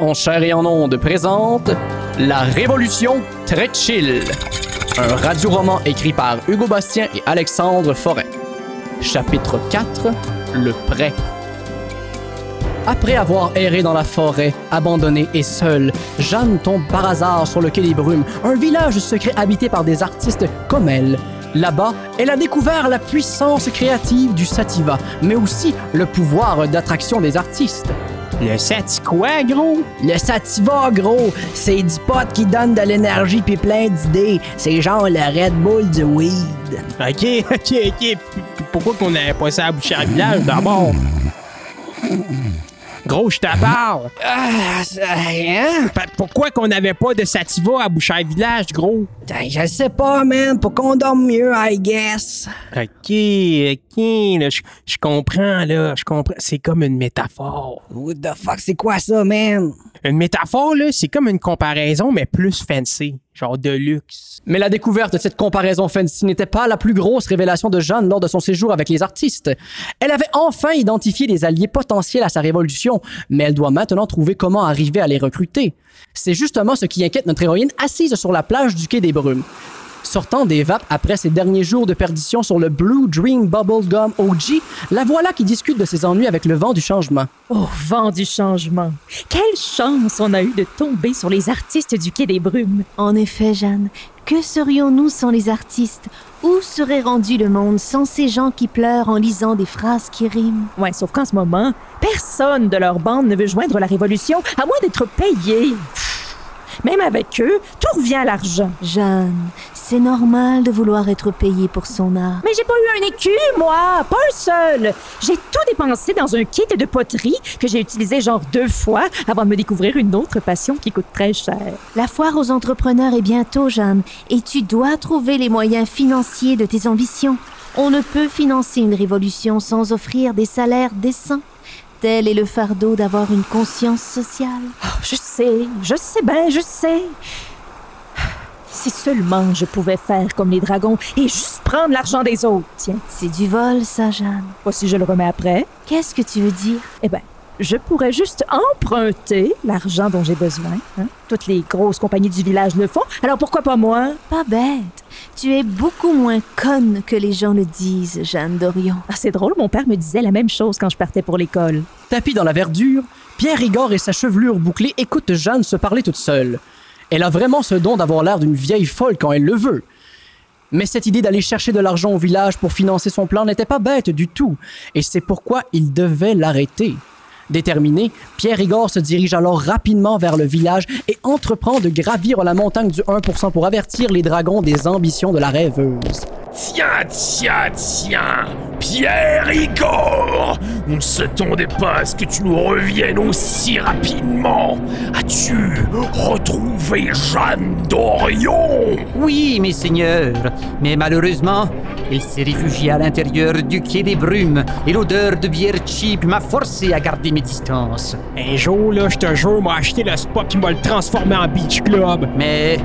en chair et en onde présente La Révolution très. Un radio-roman écrit par Hugo Bastien et Alexandre Forêt. Chapitre 4 Le prêt. Après avoir erré dans la forêt, abandonnée et seule, Jeanne tombe par hasard sur le quai des Brumes, un village secret habité par des artistes comme elle. Là-bas, elle a découvert la puissance créative du sativa, mais aussi le pouvoir d'attraction des artistes. Le sati quoi, gros? Le sativa, gros, c'est du pot qui donne de l'énergie puis plein d'idées. C'est genre le Red Bull du weed. Ok, ok, ok. Pourquoi qu'on n'avait pas ça à boucher à village d'abord? Gros, je t'aborde. Ah, ça, hein? Pourquoi qu'on n'avait pas de sativa à boucher village, gros? Ben, Je sais pas, man, pour qu'on dorme mieux, I guess. Ok, ok, là, je je comprends, là, je comprends. C'est comme une métaphore. What the fuck, c'est quoi ça, man? Une métaphore, là, c'est comme une comparaison, mais plus fancy, genre de luxe. Mais la découverte de cette comparaison fancy n'était pas la plus grosse révélation de Jeanne lors de son séjour avec les artistes. Elle avait enfin identifié des alliés potentiels à sa révolution, mais elle doit maintenant trouver comment arriver à les recruter. C'est justement ce qui inquiète notre héroïne assise sur la plage du quai des Brumes. Sortant des vapes après ses derniers jours de perdition sur le Blue Dream Bubblegum OG, la voilà qui discute de ses ennuis avec le vent du changement. Oh, vent du changement. Quelle chance on a eu de tomber sur les artistes du Quai des Brumes. En effet, Jeanne, que serions-nous sans les artistes? Où serait rendu le monde sans ces gens qui pleurent en lisant des phrases qui riment? Ouais, sauf qu'en ce moment, personne de leur bande ne veut joindre la Révolution à moins d'être payé. Même avec eux, tout revient à l'argent. Jeanne, c'est normal de vouloir être payé pour son art. Mais j'ai pas eu un écu, moi, pas un seul. J'ai tout dépensé dans un kit de poterie que j'ai utilisé genre deux fois avant de me découvrir une autre passion qui coûte très cher. La foire aux entrepreneurs est bientôt, Jeanne, et tu dois trouver les moyens financiers de tes ambitions. On ne peut financer une révolution sans offrir des salaires décents. Tel est le fardeau d'avoir une conscience sociale. Oh, je sais, je sais bien, je sais. Si seulement je pouvais faire comme les dragons et juste prendre l'argent des autres. Tiens, C'est du vol, ça, Jeanne. pas si je le remets après. Qu'est-ce que tu veux dire? Eh bien, je pourrais juste emprunter l'argent dont j'ai besoin. hein. Toutes les grosses compagnies du village le font, alors pourquoi pas moi? Pas bête. Tu es beaucoup moins conne que les gens le disent, Jeanne Dorion. Ah, c'est drôle, mon père me disait la même chose quand je partais pour l'école. Tapis dans la verdure, Pierre Rigord et sa chevelure bouclée écoutent Jeanne se parler toute seule. Elle a vraiment ce don d'avoir l'air d'une vieille folle quand elle le veut. Mais cette idée d'aller chercher de l'argent au village pour financer son plan n'était pas bête du tout, et c'est pourquoi il devait l'arrêter. Déterminé, Pierre Rigord se dirige alors rapidement vers le village et entreprend de gravir la montagne du 1% pour avertir les dragons des ambitions de la rêveuse. Tiens, tiens, tiens Pierre Igor On ne s'attendait pas à ce que tu nous reviennes aussi rapidement. As-tu retrouvé Jeanne? Dorion Oui, mes seigneurs, mais malheureusement, il s'est réfugié à l'intérieur du quai des brumes et l'odeur de bière cheap m'a forcé à garder mes distances. Un jour, là, je te jure, m'a acheté le spot puis m'a le transformé en beach club. Mais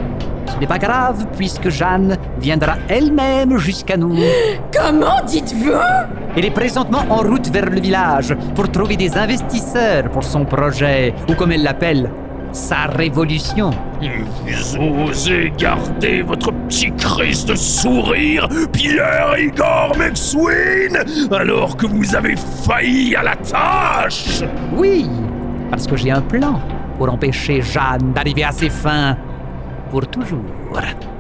ce n'est pas grave puisque Jeanne viendra elle-même jusqu'à nous. Comment dites-vous? Elle est présentement en route vers le village pour trouver des investisseurs pour son projet, ou comme elle l'appelle, sa révolution. Vous osez garder votre petit Christ de sourire, Pierre Igor McSween, alors que vous avez failli à la tâche Oui, parce que j'ai un plan pour empêcher Jeanne d'arriver à ses fins pour toujours.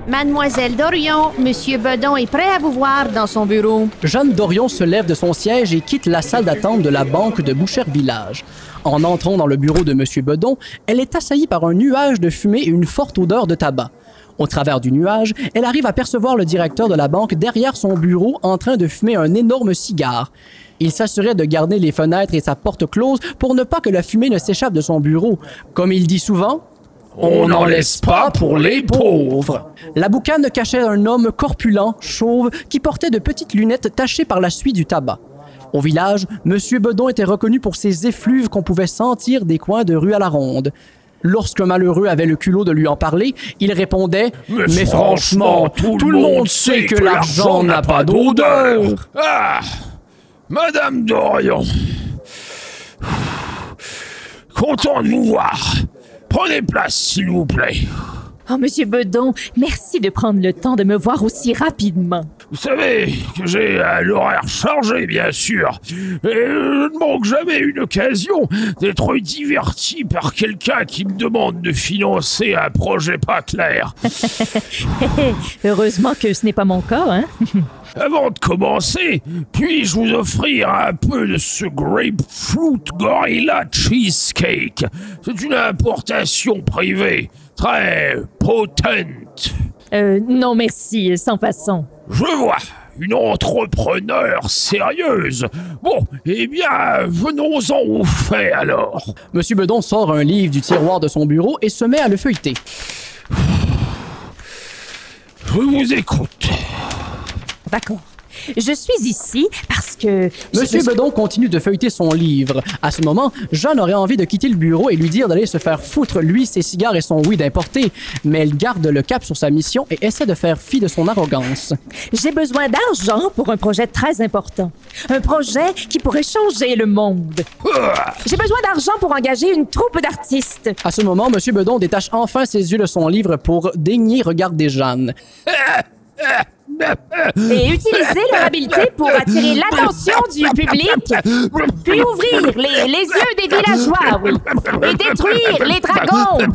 Mademoiselle Dorion, Monsieur Bedon est prêt à vous voir dans son bureau. Jeanne Dorion se lève de son siège et quitte la salle d'attente de la banque de Boucher Village. En entrant dans le bureau de M. Bedon, elle est assaillie par un nuage de fumée et une forte odeur de tabac. Au travers du nuage, elle arrive à percevoir le directeur de la banque derrière son bureau en train de fumer un énorme cigare. Il s'assurait de garder les fenêtres et sa porte close pour ne pas que la fumée ne s'échappe de son bureau. Comme il dit souvent, On n'en laisse pas pour les pauvres la boucane cachait un homme corpulent, chauve, qui portait de petites lunettes tachées par la suie du tabac. Au village, M. Bedon était reconnu pour ses effluves qu'on pouvait sentir des coins de rue à la ronde. Lorsqu'un malheureux avait le culot de lui en parler, il répondait Mais, franchement, tout, le monde sait que l'argent n'a pas d'odeur Ah Madame Dorion content de vous voir. Prenez place, s'il vous plaît. Oh, Monsieur Bedon, merci de prendre le temps de me voir aussi rapidement. Vous savez que j'ai euh, l'horaire chargé, bien sûr. Et je ne manque jamais une occasion d'être diverti par quelqu'un qui me demande de financer un projet pas clair. Heureusement que ce n'est pas mon cas, hein? Avant de commencer, puis-je vous offrir un peu de ce Grapefruit Gorilla Cheesecake? C'est une importation privée, très potente. Euh, non, merci, sans façon. Je vois, une entrepreneur sérieuse. Bon, eh bien, venons-en au fait alors. Monsieur Bedon sort un livre du tiroir de son bureau et se met à le feuilleter. Je vous écoute. D'accord. Je suis ici parce que... Monsieur Bedon continue de feuilleter son livre. À ce moment, Jeanne aurait envie de quitter le bureau et lui dire d'aller se faire foutre lui, ses cigares et son weed importé, mais elle garde le cap sur sa mission et essaie de faire fi de son arrogance. J'ai besoin d'argent pour un projet très important. Un projet qui pourrait changer le monde. J'ai besoin d'argent pour engager une troupe d'artistes. À ce moment, Monsieur Bedon détache enfin ses yeux de son livre pour daigner regarder Jeanne. Et utiliser leur habileté pour attirer l'attention du public. Puis ouvrir les, les yeux des villageois, oui. Et détruire les dragons.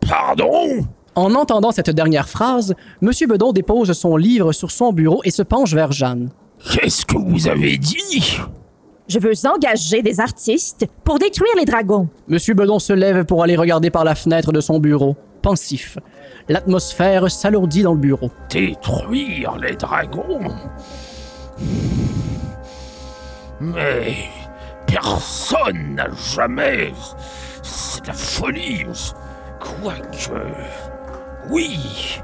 Pardon? En entendant cette dernière phrase, Monsieur Bedon dépose son livre sur son bureau et se penche vers Jeanne. Qu'est-ce que vous avez dit? Je veux engager des artistes pour détruire les dragons. Monsieur Bedon se lève pour aller regarder par la fenêtre de son bureau, pensif. L'atmosphère s'alourdit dans le bureau. Détruire les dragons Mais personne n'a jamais... C'est de la folie. Quoique... Oui.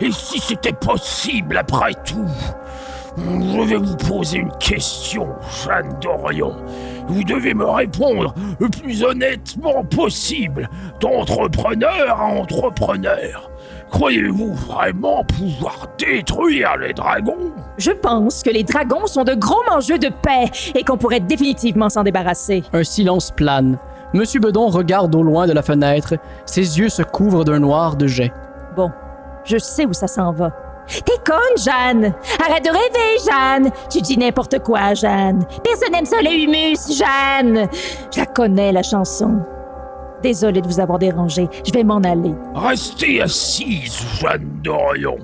Et si c'était possible après tout Je vais vous poser une question, Jeanne Dorion. Vous devez me répondre le plus honnêtement possible, d'entrepreneur à entrepreneur. Croyez-vous vraiment pouvoir détruire les dragons? Je pense que les dragons sont de gros mangeux de paix et qu'on pourrait définitivement s'en débarrasser. Un silence plane. Monsieur Bedon regarde au loin de la fenêtre. Ses yeux se couvrent d'un noir de jet. Bon, je sais où ça s'en va. T'es conne, Jeanne! Arrête de rêver, Jeanne! Tu dis n'importe quoi, Jeanne! Personne n'aime ça, le humus, Jeanne! Je la connais, la chanson. Désolée de vous avoir dérangé, je vais m'en aller. Restez assise, Jeanne Dorion.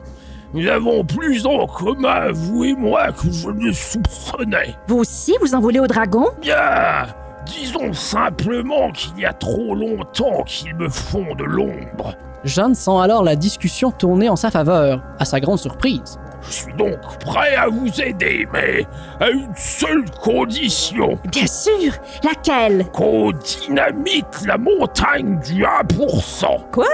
Nous avons plus en commun, vous et moi, que je ne soupçonnais. Vous aussi, vous en voulez au dragon? Bien, disons simplement qu'il y a trop longtemps qu'ils me font de l'ombre. Jeanne sent alors la discussion tourner en sa faveur, à sa grande surprise. Je suis donc prêt à vous aider, mais à une seule condition. Bien sûr! Laquelle? Qu'on dynamite la montagne du 1%. Quoi?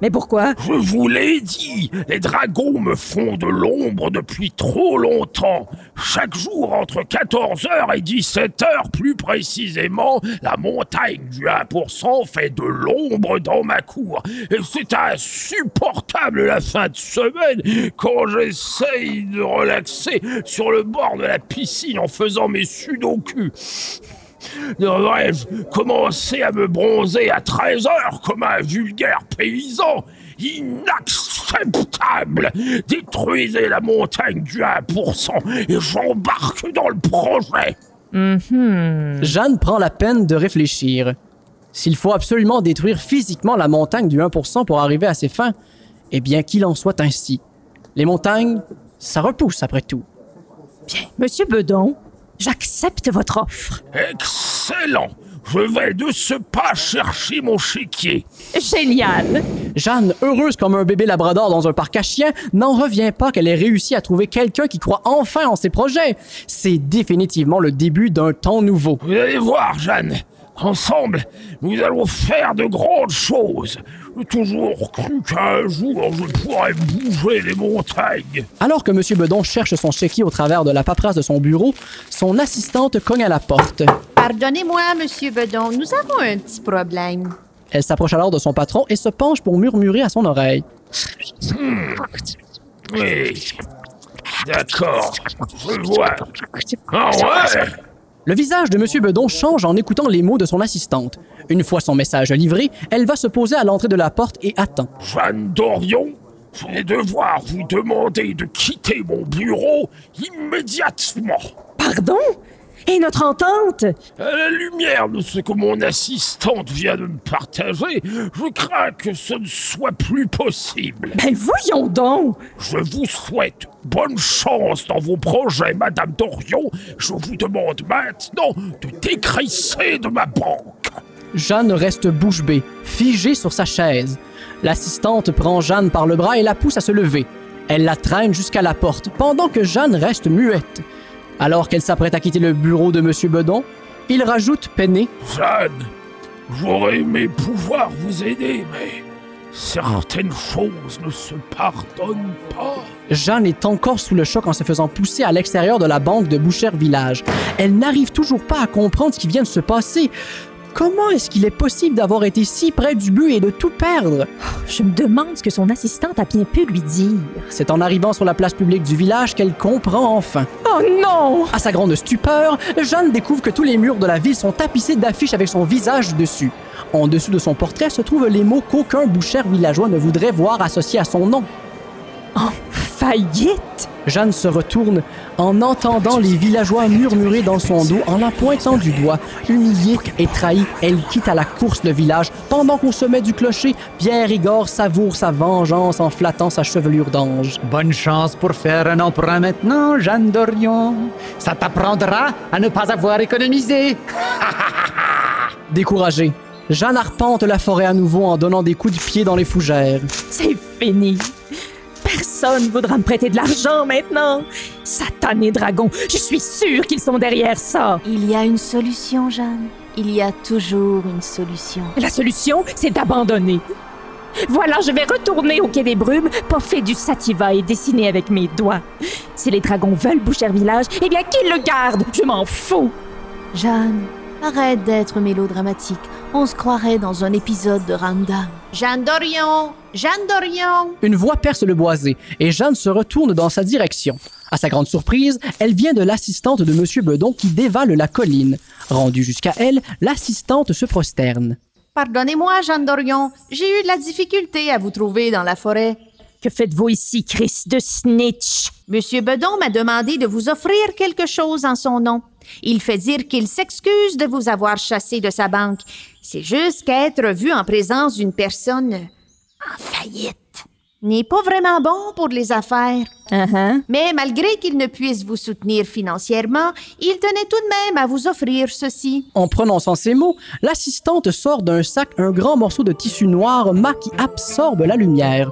Mais pourquoi? Je vous l'ai dit, les dragons me font de l'ombre depuis trop longtemps. Chaque jour, entre 14h et 17h plus précisément, la montagne du 1% fait de l'ombre dans ma cour. Et c'est insupportable la fin de semaine quand j'essaye de relaxer sur le bord de la piscine en faisant mes sudoku. Devrais-je commencer à me bronzer à 13 heures comme un vulgaire paysan Inacceptable Détruisez la montagne du 1% et j'embarque dans le projet Jeanne prend la peine de réfléchir. S'il faut absolument détruire physiquement la montagne du 1% pour arriver à ses fins, eh bien qu'il en soit ainsi. Les montagnes, ça repousse après tout. Monsieur Bedon, j'accepte votre offre. Excellent Je vais de ce pas chercher mon chéquier. Génial! Jeanne, heureuse comme un bébé labrador dans un parc à chiens, n'en revient pas qu'elle ait réussi à trouver quelqu'un qui croit enfin en ses projets. C'est définitivement le début d'un temps nouveau. Vous allez voir, Jeanne. Ensemble, nous allons faire de grandes choses. J'ai toujours cru qu'un jour je pourrais bouger les montagnes. Alors que M. Bedon cherche son chéquier au travers de la paperasse de son bureau, son assistante cogne à la porte. Pardonnez-moi, Monsieur Bedon, nous avons un petit problème. Elle s'approche alors de son patron et se penche pour murmurer à son oreille. Oui. D'accord, je vois. Ah ouais Le visage de M. Bedon change en écoutant les mots de son assistante. Une fois son message livré, elle va se poser à l'entrée de la porte et attend. Jeanne Dorion, je vais devoir vous demander de quitter mon bureau immédiatement. Pardon? Et notre entente À la lumière de ce que mon assistante vient de me partager, je crains que ce ne soit plus possible. Ben voyons donc Je vous souhaite bonne chance dans vos projets, Madame Dorion. Je vous demande maintenant de décrisser de ma banque. Jeanne reste bouche bée, figée sur sa chaise. L'assistante prend Jeanne par le bras et la pousse à se lever. Elle la traîne jusqu'à la porte, pendant que Jeanne reste muette. Alors qu'elle s'apprête à quitter le bureau de M. Bedon, il rajoute peiné Jeanne, j'aurais aimé pouvoir vous aider, mais certaines choses ne se pardonnent pas. Jeanne est encore sous le choc en se faisant pousser à l'extérieur de la banque de Boucher Village. Elle n'arrive toujours pas à comprendre ce qui vient de se passer. Comment est-ce qu'il est possible d'avoir été si près du but et de tout perdre? Je me demande ce que son assistante a bien pu lui dire. C'est en arrivant sur la place publique du village qu'elle comprend enfin. Oh non À sa grande stupeur, Jeanne découvre que tous les murs de la ville sont tapissés d'affiches avec son visage dessus. En dessous de son portrait se trouvent les mots qu'aucun boucher villageois ne voudrait voir associés à son nom. Faillite Jeanne se retourne en entendant les villageois murmurer dans son dos en la pointant du doigt. Humiliée et trahie, elle quitte à la course le village. Pendant qu'au sommet du clocher, Pierre Igor savoure sa vengeance en flattant sa chevelure d'ange. Bonne chance pour faire un emprunt maintenant, Jeanne Dorion. Ça t'apprendra à ne pas avoir économisé. Découragée, Jeanne arpente la forêt à nouveau en donnant des coups de pied dans les fougères. C'est fini Personne voudra me prêter de l'argent maintenant Satanés dragons, je suis sûre qu'ils sont derrière ça Il y a une solution, Jeanne. Il y a toujours une solution. La solution, c'est d'abandonner. Voilà, je vais retourner au quai des brumes, poffer du sativa et dessiner avec mes doigts. Si les dragons veulent boucher village, eh bien qu'ils le gardent, je m'en fous. Jeanne, arrête d'être mélodramatique. On se croirait dans un épisode de Random. Jeanne Dorion! Jeanne Dorion! Une voix perce le boisé et Jeanne se retourne dans sa direction. À sa grande surprise, elle vient de l'assistante de M. Bedon qui dévale la colline. Rendue jusqu'à elle, l'assistante se prosterne. Pardonnez-moi, Jeanne Dorion. J'ai eu de la difficulté à vous trouver dans la forêt. Que faites-vous ici, Chris de Snitch? Monsieur Bedon m'a demandé de vous offrir quelque chose en son nom. Il fait dire qu'il s'excuse de vous avoir chassé de sa banque. C'est juste qu'être vu en présence d'une personne faillite n'est pas vraiment bon pour les affaires. Uh-huh. Mais malgré qu'il ne puisse vous soutenir financièrement, il tenait tout de même à vous offrir ceci. En prononçant ces mots, l'assistante sort d'un sac un grand morceau de tissu noir mat qui absorbe la lumière.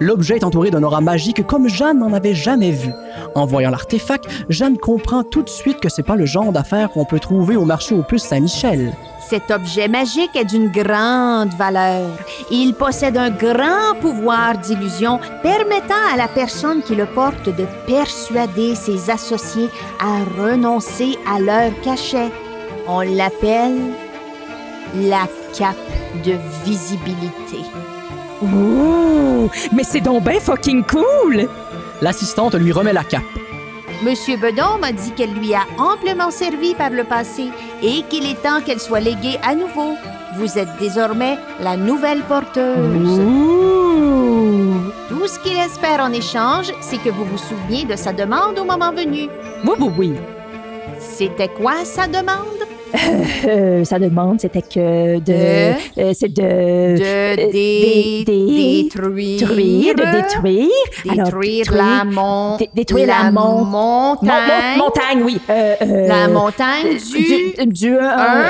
L'objet est entouré d'un aura magique comme Jeanne n'en avait jamais vu. En voyant l'artefact, Jeanne comprend tout de suite que c'est pas le genre d'affaires qu'on peut trouver au marché aux puces Saint-Michel. Cet objet magique est d'une grande valeur. Il possède un grand pouvoir d'illusion permettant à la personne qui le porte de persuader ses associés à renoncer à leur cachet. On l'appelle la cape de visibilité. Ouh, mais c'est donc ben fucking cool! L'assistante lui remet la cape. Monsieur Bedon m'a dit qu'elle lui a amplement servi par le passé et qu'il est temps qu'elle soit léguée à nouveau. Vous êtes désormais la nouvelle porteuse. Ouh! Tout ce qu'il espère en échange, c'est que vous vous souveniez de sa demande au moment venu. Oui, oui, oui. C'était quoi sa demande? Euh, sa demande, c'était que de... De- euh, c'est de... De euh, dé- dé- détruire. détruire, de détruire. Alors, Détruire la, mon- dé- détruire la, mon- montagne. Mon- mon- montagne, oui. Euh, euh, La montagne du... du... du un,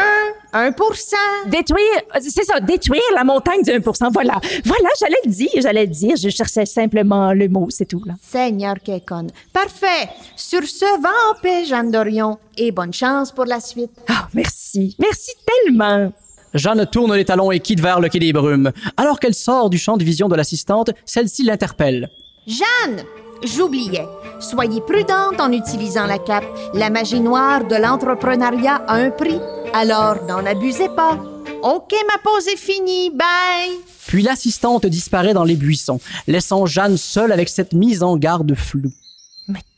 un pour cent. Détruire, c'est ça, détruire la montagne du 1%. Voilà, voilà, j'allais le dire, j'allais le dire. Je cherchais simplement le mot, c'est tout. Là. Seigneur Kekon. Parfait. Sur ce, va en paix, Jeanne Dorion. Et bonne chance pour la suite. Ah, merci, merci tellement. Jeanne tourne les talons et quitte vers le quai des brumes. Alors qu'elle sort du champ de vision de l'assistante, celle-ci l'interpelle. Jeanne, j'oubliais. Soyez prudente en utilisant la cape. La magie noire de l'entrepreneuriat a un prix. Alors, n'en abusez pas. OK, ma pause est finie. Bye. Puis l'assistante disparaît dans les buissons, laissant Jeanne seule avec cette mise en garde floue.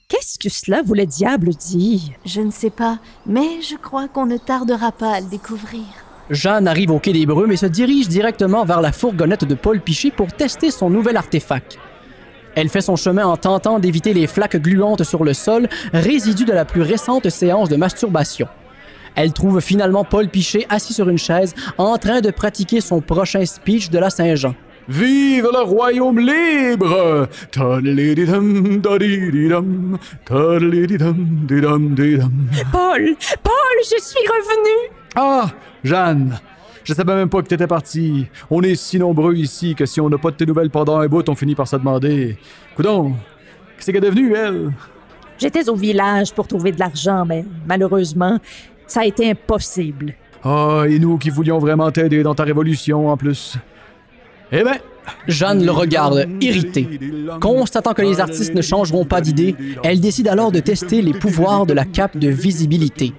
Qu'est-ce que cela voulait diable dire? Je ne sais pas, mais je crois qu'on ne tardera pas à le découvrir. Jeanne arrive au quai des Brumes et se dirige directement vers la fourgonnette de Paul Piché pour tester son nouvel artefact. Elle fait son chemin en tentant d'éviter les flaques gluantes sur le sol, résidus de la plus récente séance de masturbation. Elle trouve finalement Paul Piché assis sur une chaise, en train de pratiquer son prochain speech de la Saint-Jean. Vive le royaume libre! Paul! Paul, je suis revenu! Ah, Jeanne! Je savais même pas que t'étais partie. On est si nombreux ici que si on n'a pas de tes nouvelles pendant un bout, on finit par se demander. Coudon, qu'est-ce qu'elle est devenue, elle? J'étais au village pour trouver de l'argent, mais malheureusement, ça a été impossible. Ah, et nous qui voulions vraiment t'aider dans ta révolution en plus. Eh ben, Jeanne le regarde, irritée. Constatant que les artistes ne changeront pas d'idée, elle décide alors de tester les pouvoirs de la cape de visibilité.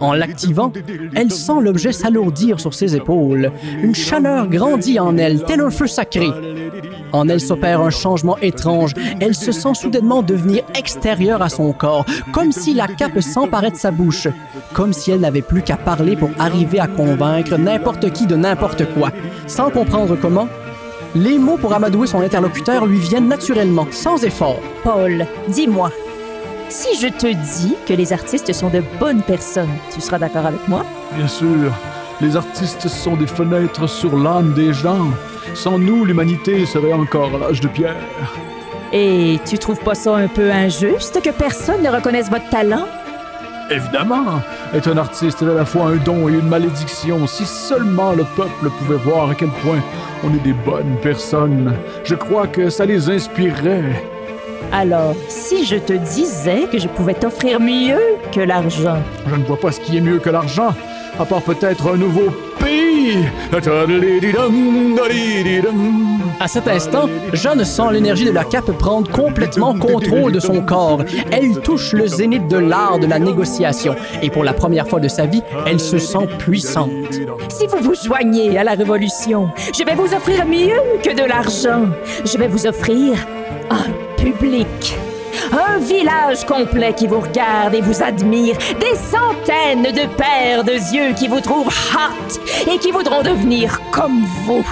En l'activant, elle sent l'objet s'alourdir sur ses épaules. Une chaleur grandit en elle, tel un feu sacré. En elle s'opère un changement étrange. Elle se sent soudainement devenir extérieure à son corps, comme si la cape s'emparait de sa bouche, comme si elle n'avait plus qu'à parler pour arriver à convaincre n'importe qui de n'importe quoi. Sans comprendre comment, les mots pour amadouer son interlocuteur lui viennent naturellement, sans effort. Paul, dis-moi, si je te dis que les artistes sont de bonnes personnes, tu seras d'accord avec moi? bien sûr, les artistes sont des fenêtres sur l'âme des gens. Sans nous, l'humanité serait encore à l'âge de pierre. Et tu trouves pas ça un peu injuste que personne ne reconnaisse votre talent? Évidemment, être un artiste est à la fois un don et une malédiction. Si seulement le peuple pouvait voir à quel point on est des bonnes personnes, je crois que ça les inspirerait. Alors, si je te disais que je pouvais t'offrir mieux que l'argent, Je ne vois pas ce qui est mieux que l'argent, à part peut-être un nouveau pays. À cet instant, Jeanne sent l'énergie de la cape prendre complètement contrôle de son corps. Elle touche le zénith de l'art de la négociation et pour la première fois de sa vie, elle se sent puissante. si vous vous joignez à la révolution, je vais vous offrir mieux que de l'argent. Je vais vous offrir un public. Un village complet qui vous regarde et vous admire. Des centaines de paires de yeux qui vous trouvent hot et qui voudront devenir comme vous.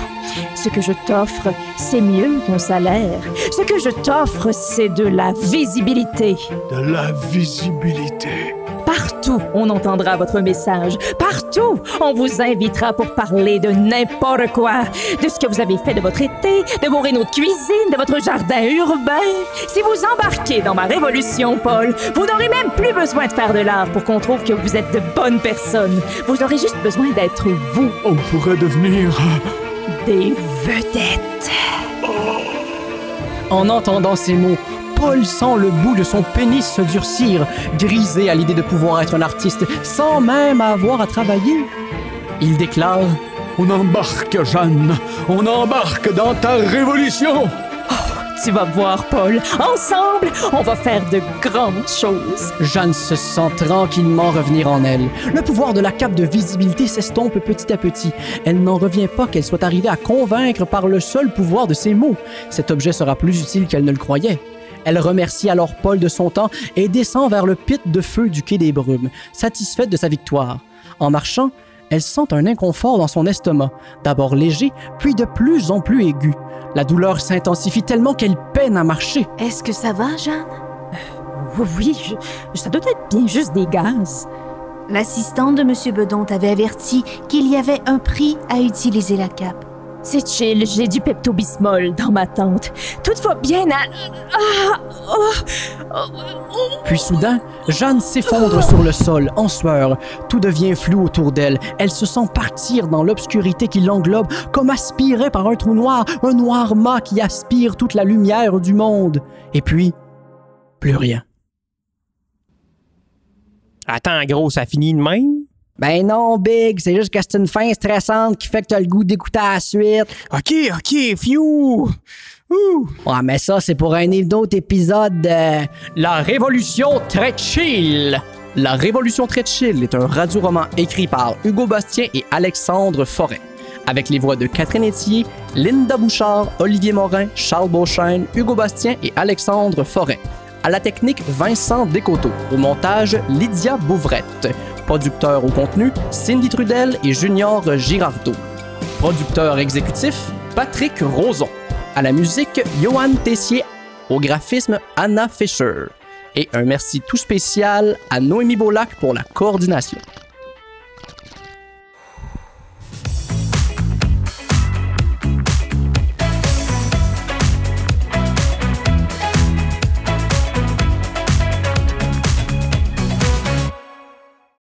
Ce que je t'offre, c'est mieux qu'un salaire. Ce que je t'offre, c'est de la visibilité. De la visibilité. Partout, on entendra votre message. Partout, on vous invitera pour parler de n'importe quoi. De ce que vous avez fait de votre été, de vos rénaux de cuisine, de votre jardin urbain. Si vous embarquez dans ma révolution, Paul, vous n'aurez même plus besoin de faire de l'art pour qu'on trouve que vous êtes de bonnes personnes. Vous aurez juste besoin d'être vous, On pourrait devenir. des vedettes. En entendant ces mots, Paul sent le bout de son pénis se durcir, grisé à l'idée de pouvoir être un artiste sans même avoir à travailler. Il déclare On embarque, Jeanne. On embarque dans ta révolution. Tu vas voir, Paul. Ensemble, on va faire de grandes choses. Jeanne se sent tranquillement revenir en elle. Le pouvoir de la cape de visibilité s'estompe petit à petit. Elle n'en revient pas qu'elle soit arrivée à convaincre par le seul pouvoir de ses mots. Cet objet sera plus utile qu'elle ne le croyait. Elle remercie alors Paul de son temps et descend vers le pit de feu du quai des Brumes, satisfaite de sa victoire. En marchant, elle sent un inconfort dans son estomac, d'abord léger, puis de plus en plus aigu. La douleur s'intensifie tellement qu'elle peine à marcher. Est-ce que ça va, Jeanne? Oui, oui, je- ça doit être bien juste des gaz. L'assistante de M. Bedon t'avait averti qu'il y avait un prix à utiliser la cape. C'est chill, j'ai du Pepto-Bismol dans ma tente. Tout va bien à... Ah! Oh! Puis soudain, Jeanne s'effondre sur le sol, en sueur. Tout devient flou autour d'elle. Elle se sent partir dans l'obscurité qui l'englobe, comme aspirée par un trou noir, un noir mât qui aspire toute la lumière du monde. Et puis, plus rien. Attends, gros, ça finit de même? Ben non, Big, c'est juste que c'est une fin stressante qui fait que t'as le goût d'écouter la suite. OK, OK, fiou! Ouh! Ouais, mais ça, c'est pour un autre épisode de... La Révolution très chill. La Révolution très chill est un radio-roman écrit par Hugo Bastien et Alexandre Forêt, avec les voix de Catherine Etier, Linda Bouchard, Olivier Morin, Charles Beauchesne, Hugo Bastien et Alexandre Forêt. À la technique, Vincent Descoteaux. Au montage, Lydia Bouvrette. Producteur au contenu, Cindy Trudel et Junior Girardeau. Producteur exécutif, Patrick Roson. À la musique, Johan Tessier. Au graphisme, Anna Fischer. Et un merci tout spécial à Noémie Beaulac pour la coordination.